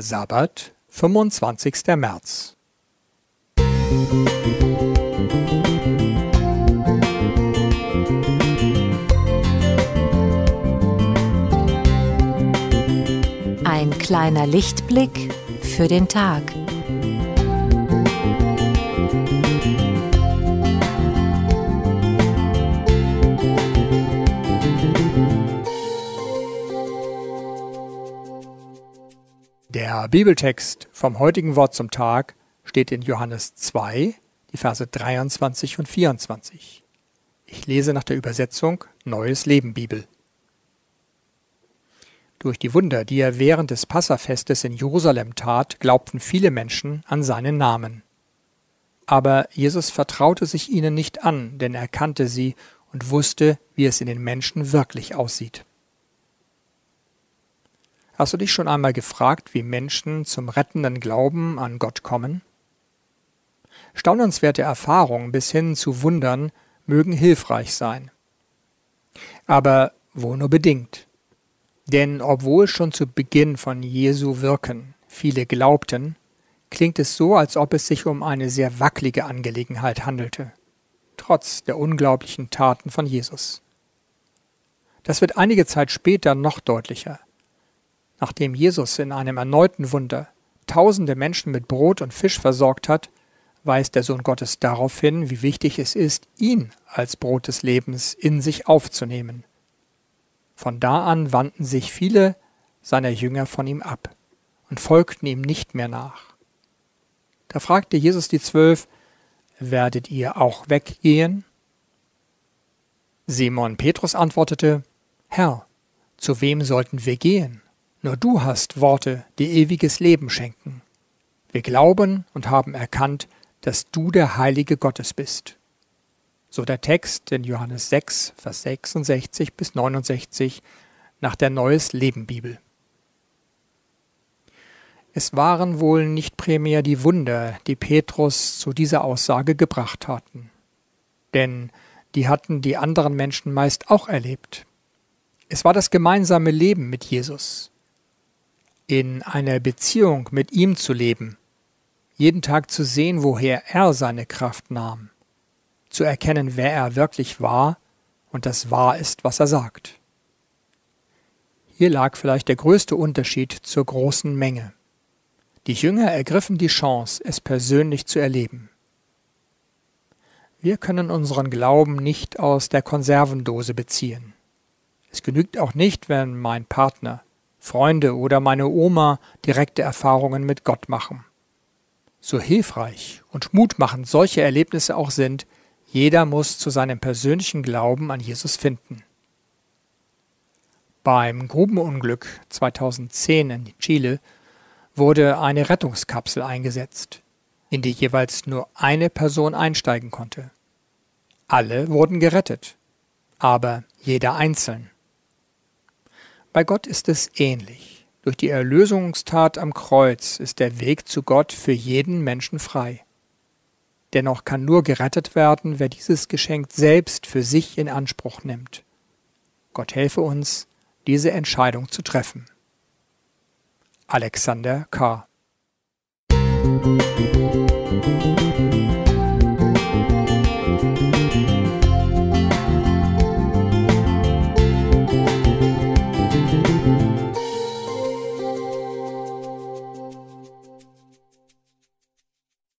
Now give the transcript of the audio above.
Sabbat, 25. März. Ein kleiner Lichtblick für den Tag. Der Bibeltext vom heutigen Wort zum Tag steht in Johannes 2, die Verse 23 und 24. Ich lese nach der Übersetzung Neues Leben Bibel. Durch die Wunder, die er während des Passafestes in Jerusalem tat, glaubten viele Menschen an seinen Namen. Aber Jesus vertraute sich ihnen nicht an, denn er kannte sie und wusste, wie es in den Menschen wirklich aussieht. Hast du dich schon einmal gefragt, wie Menschen zum rettenden Glauben an Gott kommen? Staunenswerte Erfahrungen bis hin zu Wundern mögen hilfreich sein. Aber wohl nur bedingt. Denn obwohl schon zu Beginn von Jesu Wirken viele glaubten, klingt es so, als ob es sich um eine sehr wackelige Angelegenheit handelte, trotz der unglaublichen Taten von Jesus. Das wird einige Zeit später noch deutlicher nachdem Jesus in einem erneuten Wunder tausende Menschen mit Brot und Fisch versorgt hat, weist der Sohn Gottes darauf hin, wie wichtig es ist, ihn als Brot des Lebens in sich aufzunehmen. Von da an wandten sich viele seiner Jünger von ihm ab und folgten ihm nicht mehr nach. Da fragte Jesus die Zwölf, Werdet ihr auch weggehen? Simon Petrus antwortete, Herr, zu wem sollten wir gehen? Nur du hast Worte, die ewiges Leben schenken. Wir glauben und haben erkannt, dass du der Heilige Gottes bist. So der Text in Johannes 6, Vers 66 bis 69 nach der Neues Leben Bibel. Es waren wohl nicht primär die Wunder, die Petrus zu dieser Aussage gebracht hatten. Denn die hatten die anderen Menschen meist auch erlebt. Es war das gemeinsame Leben mit Jesus, in einer Beziehung mit ihm zu leben, jeden Tag zu sehen, woher er seine Kraft nahm, zu erkennen, wer er wirklich war und das wahr ist, was er sagt. Hier lag vielleicht der größte Unterschied zur großen Menge. Die Jünger ergriffen die Chance, es persönlich zu erleben. Wir können unseren Glauben nicht aus der Konservendose beziehen. Es genügt auch nicht, wenn mein Partner, Freunde oder meine Oma direkte Erfahrungen mit Gott machen. So hilfreich und mutmachend solche Erlebnisse auch sind, jeder muss zu seinem persönlichen Glauben an Jesus finden. Beim Grubenunglück 2010 in Chile wurde eine Rettungskapsel eingesetzt, in die jeweils nur eine Person einsteigen konnte. Alle wurden gerettet, aber jeder einzeln. Bei Gott ist es ähnlich. Durch die Erlösungstat am Kreuz ist der Weg zu Gott für jeden Menschen frei. Dennoch kann nur gerettet werden, wer dieses Geschenk selbst für sich in Anspruch nimmt. Gott helfe uns, diese Entscheidung zu treffen. Alexander K.